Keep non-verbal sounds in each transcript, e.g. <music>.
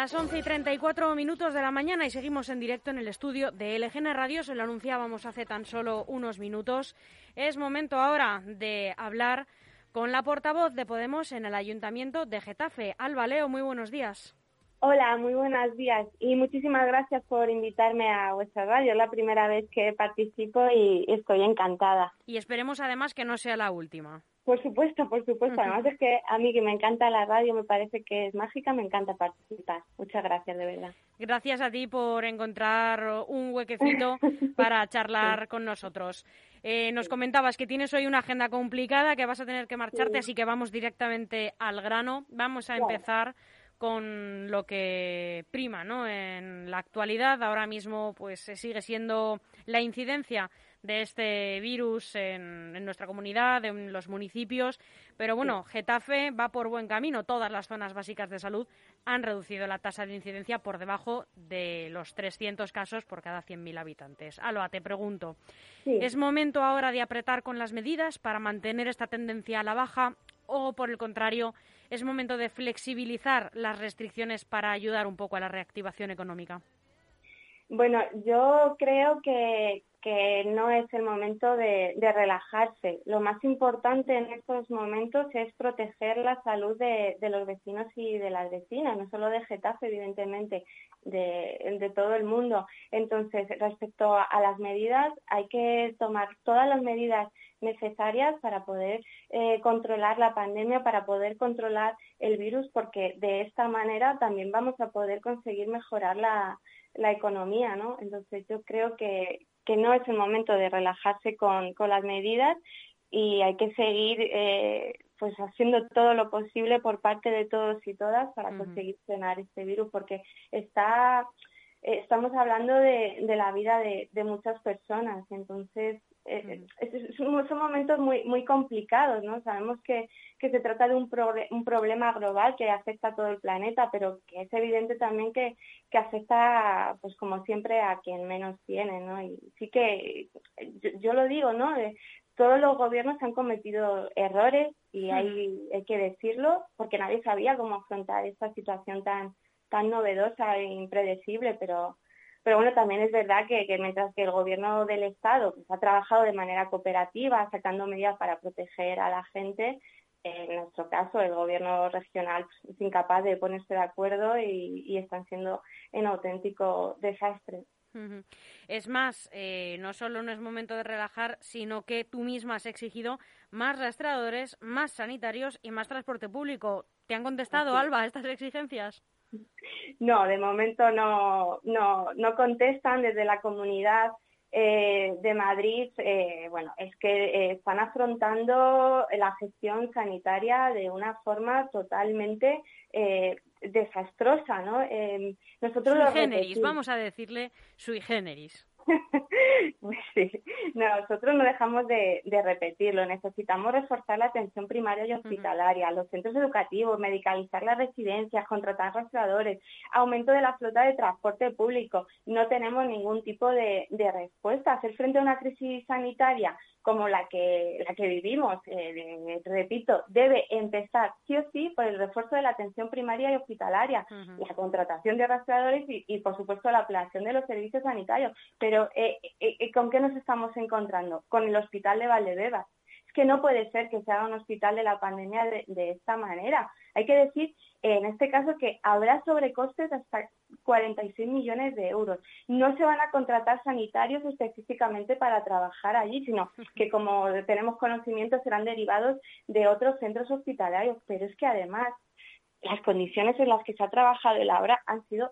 Las 11 y 34 minutos de la mañana y seguimos en directo en el estudio de LGN Radio. Se lo anunciábamos hace tan solo unos minutos. Es momento ahora de hablar con la portavoz de Podemos en el Ayuntamiento de Getafe. Alba Leo, muy buenos días. Hola, muy buenos días y muchísimas gracias por invitarme a vuestra radio. Es la primera vez que participo y estoy encantada. Y esperemos además que no sea la última. Por supuesto, por supuesto. Además es que a mí que me encanta la radio, me parece que es mágica, me encanta participar. Muchas gracias, de verdad. Gracias a ti por encontrar un huequecito <laughs> para charlar con nosotros. Eh, nos comentabas que tienes hoy una agenda complicada, que vas a tener que marcharte, así que vamos directamente al grano. Vamos a empezar con lo que prima ¿no? en la actualidad. Ahora mismo pues sigue siendo la incidencia de este virus en, nuestra comunidad, en los municipios. Pero bueno, Getafe va por buen camino. Todas las zonas básicas de salud han reducido la tasa de incidencia por debajo de los 300 casos por cada 100.000 habitantes. Aloa, te pregunto, ¿es momento ahora de apretar con las medidas para mantener esta tendencia a la baja o, por el contrario, es momento de flexibilizar las restricciones para ayudar un poco a la reactivación económica? Bueno, yo creo que, que no es el momento de, relajarse. Lo más importante en estos momentos es proteger la salud de, los vecinos y de las vecinas, no solo de Getafe, evidentemente, de, todo el mundo. Entonces, respecto a, las medidas, hay que tomar todas las medidas necesarias para poder eh, controlar la pandemia, para poder controlar el virus, porque de esta manera también vamos a poder conseguir mejorar la, la economía, ¿no? Entonces yo creo que, que no es el momento de relajarse con, con las medidas y hay que seguir eh, pues haciendo todo lo posible por parte de todos y todas para conseguir frenar este virus porque está eh, estamos hablando de, de la vida de, de muchas personas entonces eh, son, momentos muy muy complicados, ¿no? Sabemos que, que se trata de un, un problema global que afecta a todo el planeta, pero que es evidente también que, que afecta, pues como siempre, a quien menos tiene, ¿no? Y sí que yo, lo digo, ¿no? todos los gobiernos han cometido errores y hay, hay que decirlo, porque nadie sabía cómo afrontar esta situación tan tan novedosa e impredecible, pero pero bueno, también es verdad que, mientras que el gobierno del Estado pues, ha trabajado de manera cooperativa, sacando medidas para proteger a la gente, en nuestro caso el gobierno regional pues, es incapaz de ponerse de acuerdo y, están siendo en auténtico desastre. Es más, eh, no solo no es momento de relajar, sino que tú misma has exigido más rastreadores, más sanitarios y más transporte público. ¿Te han contestado, Alba, estas exigencias? No, de momento no, no, no contestan desde la comunidad eh, de Madrid. Eh, bueno, es que eh, están afrontando la gestión sanitaria de una forma totalmente desastrosa, ¿no? nosotros sui generis, vamos a decirle sui generis. Pues <laughs> sí, nosotros no dejamos de, repetirlo. Necesitamos reforzar la atención primaria y hospitalaria, los centros educativos, medicalizar las residencias, contratar rastreadores, aumento de la flota de transporte público. No tenemos ningún tipo de, de respuesta. Hacer frente a una crisis sanitaria como la que, la que vivimos, eh, repito, debe empezar sí o sí por el refuerzo de la atención primaria y hospitalaria, la contratación de rastreadores y, por supuesto, la ampliación de los servicios sanitarios. Pero, eh, eh, ¿con qué nos estamos encontrando? Con el hospital de Valdebebas. Es que no puede ser que se haga un hospital de la pandemia de esta manera. Hay que decir en este caso que habrá sobrecostes hasta 46 millones de euros. No se van a contratar sanitarios específicamente para trabajar allí, sino que como tenemos conocimiento serán derivados de otros centros hospitalarios. Pero es que además las condiciones en las que se ha trabajado el obra han sido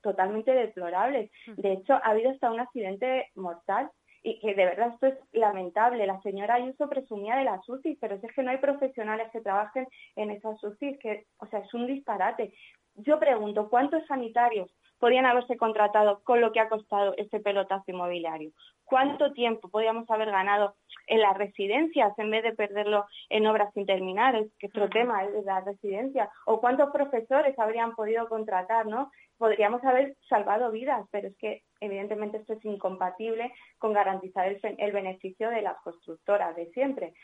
totalmente deplorables. De hecho, ha habido hasta un accidente mortal y que de verdad esto es lamentable. La señora Ayuso presumía de las UCI, pero es que no hay profesionales que trabajen en esas UCI, que, o sea, es un disparate. Yo pregunto, ¿cuántos sanitarios podrían haberse contratado con lo que ha costado este pelotazo inmobiliario? ¿Cuánto tiempo podríamos haber ganado en las residencias en vez de perderlo en obras sin terminar? Es que otro tema es la residencia. ¿O cuántos profesores habrían podido contratar, no? Podríamos haber salvado vidas, pero es que evidentemente esto es incompatible con garantizar el, beneficio de las constructoras de siempre.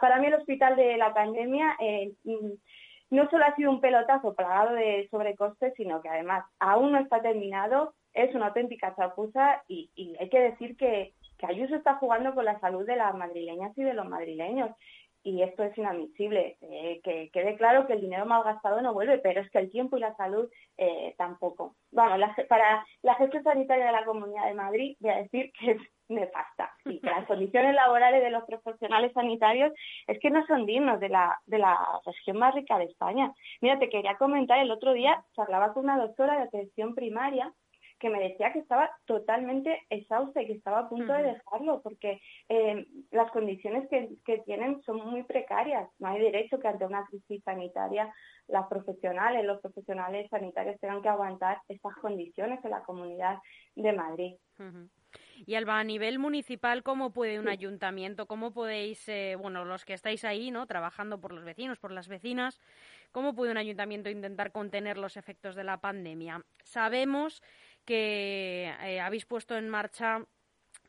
Para mí el hospital de la pandemia eh, no solo ha sido un pelotazo plagado de sobrecostes, sino que además aún no está terminado, es una auténtica chapuza y, y hay que decir que, que Ayuso está jugando con la salud de las madrileñas y de los madrileños y esto es inadmisible. Eh, que quede claro que el dinero mal gastado no vuelve, pero es que el tiempo y la salud eh, tampoco. Bueno, para la gestión sanitaria de la Comunidad de Madrid voy a decir que es nefasta y que las <laughs> condiciones laborales de los profesionales sanitarios es que no son dignos de la, de la región más rica de España. Mira, te quería comentar, el otro día charlaba con una doctora de atención primaria que me decía que estaba totalmente exhausta y que estaba a punto de dejarlo porque eh, las condiciones que, que, tienen son muy precarias. No hay derecho que ante una crisis sanitaria las profesionales, los profesionales sanitarios tengan que aguantar estas condiciones en la comunidad de Madrid. Y Alba, a nivel municipal, ¿cómo puede un ayuntamiento, cómo podéis, eh, bueno, los que estáis ahí, ¿no? Trabajando por los vecinos, por las vecinas, ¿cómo puede un ayuntamiento intentar contener los efectos de la pandemia? Sabemos que eh, habéis puesto en marcha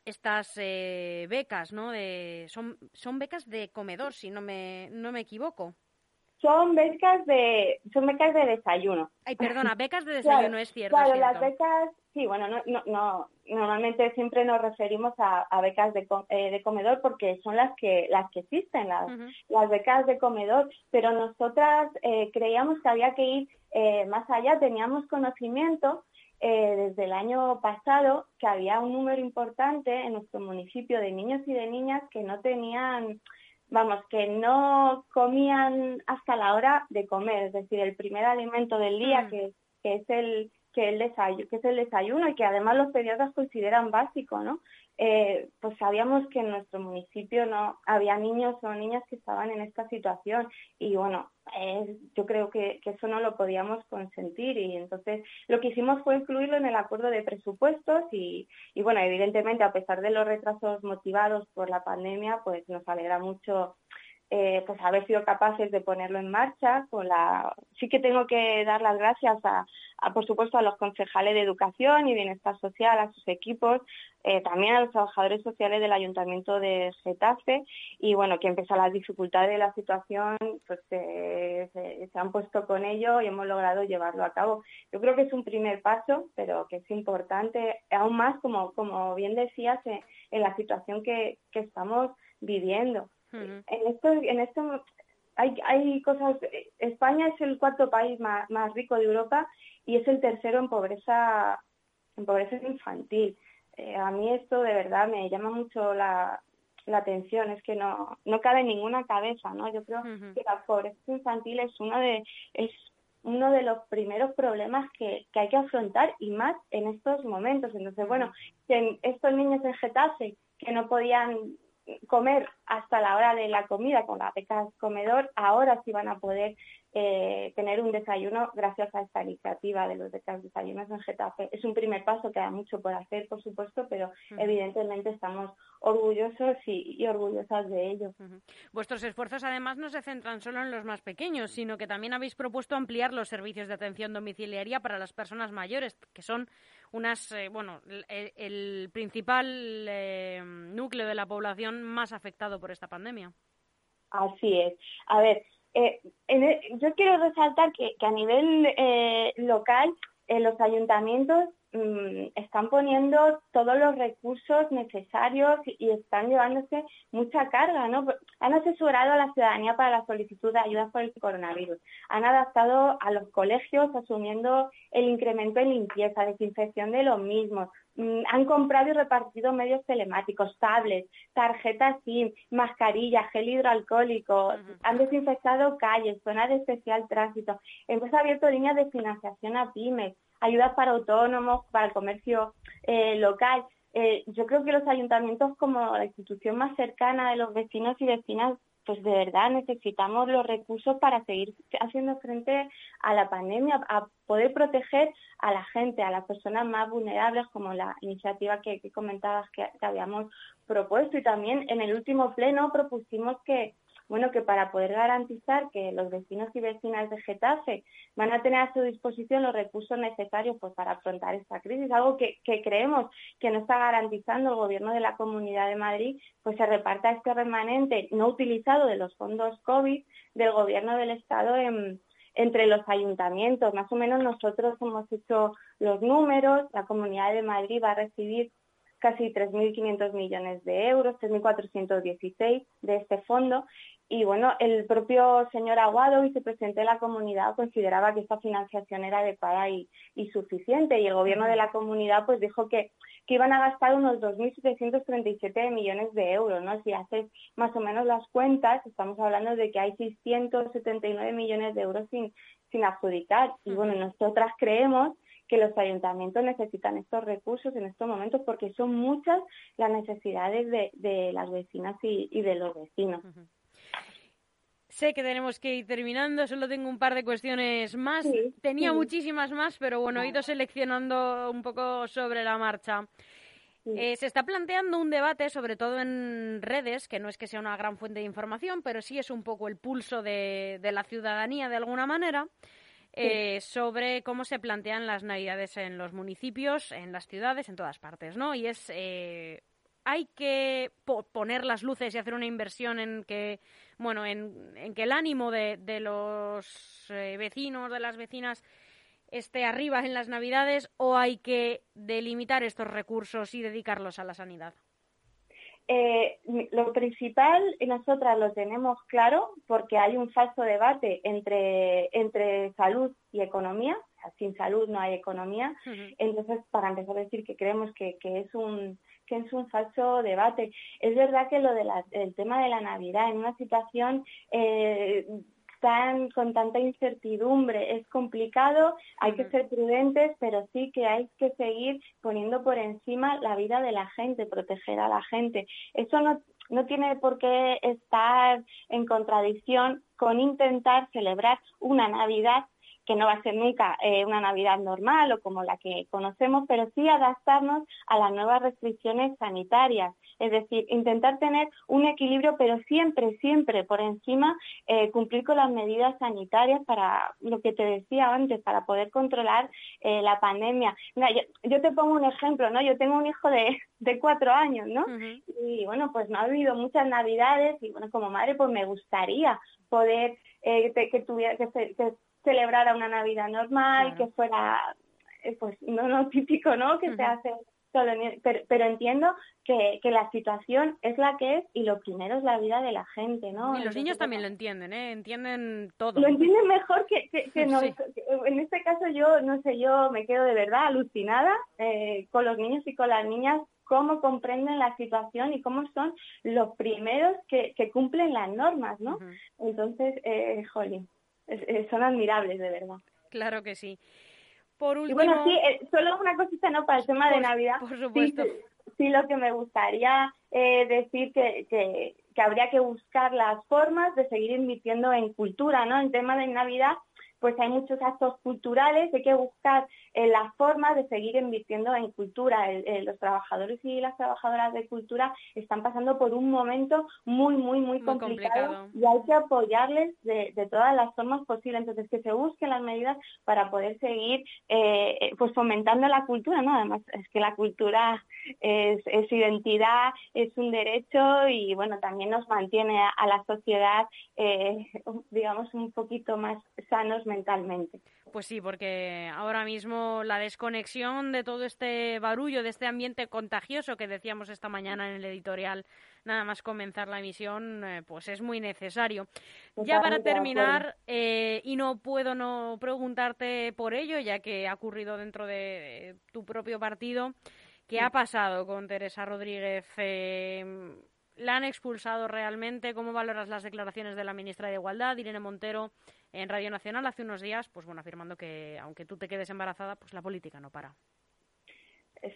estas eh, becas, ¿no? De, son, son becas de comedor, si no me, no me equivoco. Son becas de son becas de desayuno. Ay, perdona, becas de <laughs> desayuno es cierto. Claro, las becas, sí, bueno, no, no, no, normalmente siempre nos referimos a, a becas de, eh, de, comedor porque son las que las que existen, las, las becas de comedor. Pero nosotras eh, creíamos que había que ir eh, más allá, teníamos conocimiento eh, desde el año pasado que había un número importante en nuestro municipio de niños y de niñas que no tenían, vamos, que no comían hasta la hora de comer, es decir, el primer alimento del día, mm. que, que, es el que, el desayuno, que es el desayuno y que además los pediatras consideran básico, ¿no? Eh, pues sabíamos que en nuestro municipio no había niños o niñas que estaban en esta situación y bueno, yo creo que, eso no lo podíamos consentir y entonces lo que hicimos fue incluirlo en el acuerdo de presupuestos y bueno, evidentemente a pesar de los retrasos motivados por la pandemia, pues nos alegra mucho eh, pues haber sido capaces de ponerlo en marcha. Con la... Sí que tengo que dar las gracias, a, por supuesto, a los concejales de Educación y Bienestar Social, a sus equipos, eh, también a los trabajadores sociales del Ayuntamiento de Getafe y, bueno, que empezó las dificultades de la situación, pues se, se, han puesto con ello y hemos logrado llevarlo a cabo. Yo creo que es un primer paso, pero que es importante, aún más, como, como bien decías, en, en la situación que, que estamos viviendo. En esto, en esto hay, hay cosas. España es el cuarto país más, más rico de Europa y es el tercero en pobreza, en pobreza infantil. Eh, a mí esto de verdad me llama mucho la, la atención, es que no, no cabe en ninguna cabeza, ¿no? Yo creo que la pobreza infantil es uno de, es uno de los primeros problemas que, que hay que afrontar y más en estos momentos. Entonces, bueno, que estos niños en Getafe que no podían comer hasta la hora de la comida con las becas comedor, ahora sí van a poder eh, tener un desayuno gracias a esta iniciativa de los becas desayunos en Getafe. Es un primer paso, queda mucho por hacer, por supuesto, pero evidentemente estamos orgullosos y, orgullosas de ello. Vuestros esfuerzos además no se centran solo en los más pequeños, sino que también habéis propuesto ampliar los servicios de atención domiciliaria para las personas mayores, que son unas, eh, bueno, el, principal eh, núcleo de la población más afectado por esta pandemia. Así es. A ver, eh, e, yo quiero resaltar que, que a nivel eh, local, eh, los ayuntamientos mm, están poniendo todos los recursos necesarios y, están llevándose mucha carga, ¿no? Han asesorado a la ciudadanía para la solicitud de ayuda por el coronavirus. Han adaptado a los colegios asumiendo el incremento en limpieza, desinfección de los mismos, Mm, han comprado y repartido medios telemáticos, tablets, tarjetas SIM, mascarillas, gel hidroalcohólico, han desinfectado calles, zonas de especial tránsito, hemos abierto líneas de financiación a pymes, ayudas para autónomos, para el comercio eh, local. Eh, yo creo que los ayuntamientos como la institución más cercana de los vecinos y vecinas pues de verdad necesitamos los recursos para seguir haciendo frente a la pandemia, a poder proteger a la gente, a las personas más vulnerables, como la iniciativa que, comentabas que habíamos propuesto. Y también en el último pleno propusimos que bueno, que para poder garantizar que los vecinos y vecinas de Getafe van a tener a su disposición los recursos necesarios pues, para afrontar esta crisis, algo que, creemos que no está garantizando el Gobierno de la Comunidad de Madrid, pues se reparta este remanente no utilizado de los fondos COVID del Gobierno del Estado en, entre los ayuntamientos. Más o menos nosotros hemos hecho los números, la Comunidad de Madrid va a recibir casi 3.500 millones de euros, 3.416 de este fondo. Y bueno, el propio señor Aguado, vicepresidente de la comunidad, consideraba que esta financiación era adecuada y, y suficiente. Y el gobierno de la comunidad pues dijo que, que iban a gastar unos 2.737 millones de euros. ¿no? Si haces más o menos las cuentas, estamos hablando de que hay 679 millones de euros sin, sin adjudicar. Y bueno, nosotras creemos que los ayuntamientos necesitan estos recursos en estos momentos porque son muchas las necesidades de, de las vecinas y, y, de los vecinos. Sé que tenemos que ir terminando, solo tengo un par de cuestiones más. Tenía muchísimas más, pero bueno, he ido seleccionando un poco sobre la marcha. Eh, se está planteando un debate, sobre todo en redes, que no es que sea una gran fuente de información, pero sí es un poco el pulso de, de la ciudadanía de alguna manera, eh, sobre cómo se plantean las navidades en los municipios, en las ciudades, en todas partes, ¿no? Y es eh, hay que poner las luces y hacer una inversión en que, bueno, en, que el ánimo de, los eh, vecinos, de las vecinas, esté arriba en las Navidades o hay que delimitar estos recursos y dedicarlos a la sanidad? Eh, lo principal, nosotras lo tenemos claro porque hay un falso debate entre, entre salud y economía. sin salud no hay economía. Entonces, para empezar a decir que creemos que, que, es un que es un falso debate. Es verdad que lo del tema de la Navidad en una situación eh, tan, con tanta incertidumbre. Es complicado, hay que ser prudentes, pero sí que hay que seguir poniendo por encima la vida de la gente, proteger a la gente. Eso no, no tiene por qué estar en contradicción con intentar celebrar una Navidad que no va a ser nunca eh, una Navidad normal o como la que conocemos, pero sí adaptarnos a las nuevas restricciones sanitarias. Es decir, intentar tener un equilibrio, pero siempre, siempre por encima eh, cumplir con las medidas sanitarias para lo que te decía antes, para poder controlar eh, la pandemia. yo, te pongo un ejemplo, ¿no? Yo tengo un hijo de, de cuatro años, ¿no? Y bueno, pues no ha habido muchas Navidades y bueno, como madre, pues me gustaría poder que, tuviera que, que celebrara una Navidad normal, que fuera, eh, pues, no, no típico, ¿no? Que se hace pero, pero, entiendo que, que, la situación es la que es y lo primero es la vida de la gente, ¿no? Y los niños también lo entienden, ¿eh? Entienden todo. Lo entienden mejor que, <laughs> que, En este caso yo, no sé, yo me quedo de verdad alucinada eh, con los niños y con las niñas cómo comprenden la situación y cómo son los primeros que, que cumplen las normas, ¿no? Entonces, eh, jolín son admirables, de verdad. Claro que sí. Por último... Y bueno, sí, eh, solo una cosita, ¿no? Para el tema de Navidad. Por supuesto. Sí, lo que me gustaría eh, decir que, que, que habría que buscar las formas de seguir invirtiendo en cultura, ¿no? El tema de Navidad pues hay muchos actos culturales, hay que buscar eh, la forma de seguir invirtiendo en cultura. los trabajadores y las trabajadoras de cultura están pasando por un momento muy, muy, muy, complicado, y hay que apoyarles de, todas las formas posibles. Entonces, que se busquen las medidas para poder seguir eh, pues fomentando la cultura, ¿no? Además, es que la cultura es, es identidad, es un derecho y, bueno, también nos mantiene a, la sociedad, eh, digamos, un poquito más sanos mentalmente. Pues sí, porque ahora mismo la desconexión de todo este barullo, de este ambiente contagioso que decíamos esta mañana en el editorial, nada más comenzar la emisión, eh, pues es muy necesario. ya para terminar, eh, y no puedo no preguntarte por ello, ya que ha ocurrido dentro de, tu propio partido, ¿qué ha pasado con Teresa Rodríguez? Eh, ¿La han expulsado realmente? ¿Cómo valoras las declaraciones de la ministra de Igualdad, Irene Montero? En Radio Nacional hace unos días, pues bueno, afirmando que aunque tú te quedes embarazada, pues la política no para.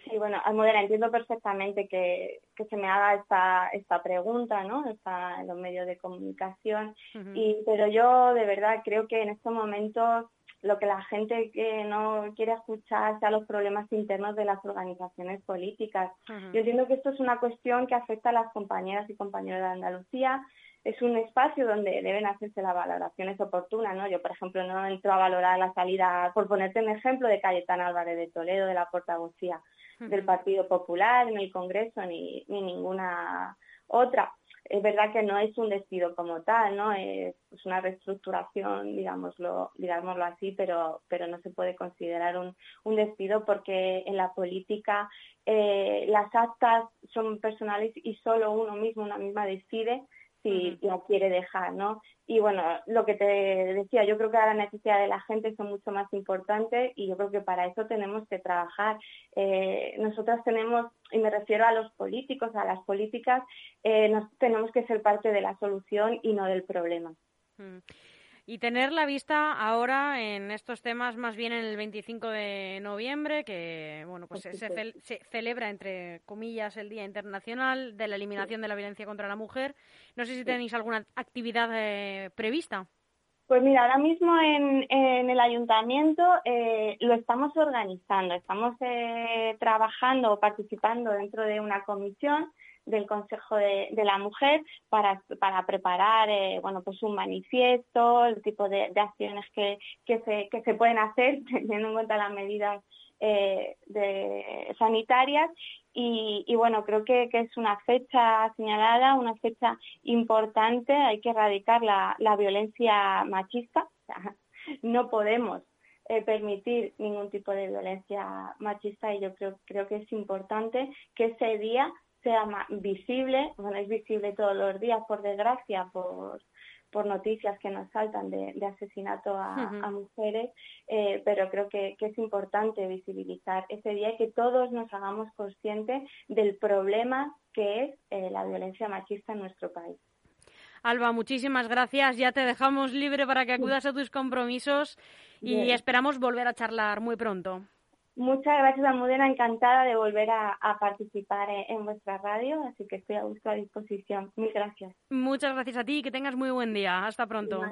Sí, bueno, Almudena, entiendo perfectamente que, que se me haga esta, esta pregunta, ¿no? Está en los medios de comunicación, y, pero yo de verdad creo que en estos momentos lo que la gente que no quiere escuchar sea los problemas internos de las organizaciones políticas. Yo entiendo que esto es una cuestión que afecta a las compañeras y compañeros de Andalucía, es un espacio donde deben hacerse las valoraciones oportunas, ¿no? Yo, por ejemplo, no entro a valorar la salida, por ponerte un ejemplo, de Cayetana Álvarez de Toledo, de la portavocía del Partido Popular en el Congreso, ni, ni ninguna otra. es verdad que no es un despido como tal, ¿no? Es, una reestructuración, digámoslo, digámoslo así, pero, pero no se puede considerar un, un despido porque en la política eh, las actas son personales y solo uno mismo, una misma decide si la quiere dejar, ¿no? Y bueno, lo que te decía, yo creo que la necesidad de la gente son mucho más importantes y yo creo que para eso tenemos que trabajar. Eh, nosotras tenemos, y me refiero a los políticos, a las políticas, eh, nos, tenemos que ser parte de la solución y no del problema y tener la vista ahora en estos temas más bien en el 25 de noviembre, que bueno pues se, se, celebra entre comillas el Día Internacional de la Eliminación de la Violencia contra la Mujer. No sé si tenéis alguna actividad eh, prevista. Pues mira, ahora mismo en, en el ayuntamiento eh, lo estamos organizando, estamos eh, trabajando o participando dentro de una comisión del Consejo de, la Mujer para, para preparar eh, bueno pues un manifiesto, el tipo de, acciones que, que, se, que se pueden hacer <laughs> teniendo en cuenta las medidas eh, de, sanitarias. Y, bueno, creo que, que, es una fecha señalada, una fecha importante, hay que erradicar la, la violencia machista, <laughs> no podemos eh, permitir ningún tipo de violencia machista y yo creo, creo que es importante que ese día sea más visible, bueno, es visible todos los días, por desgracia, por, por noticias que nos saltan de, asesinato a, mujeres, eh, pero creo que, es importante visibilizar ese día y que todos nos hagamos conscientes del problema que es eh, la violencia machista en nuestro país. Alba, muchísimas gracias. Ya te dejamos libre para que acudas a tus compromisos y esperamos volver a charlar muy pronto. Muchas gracias, Almudena. Encantada de volver a, participar en, vuestra radio, así que estoy a vuestra disposición. Mil gracias. Muchas gracias a ti y que tengas muy buen día. Hasta pronto.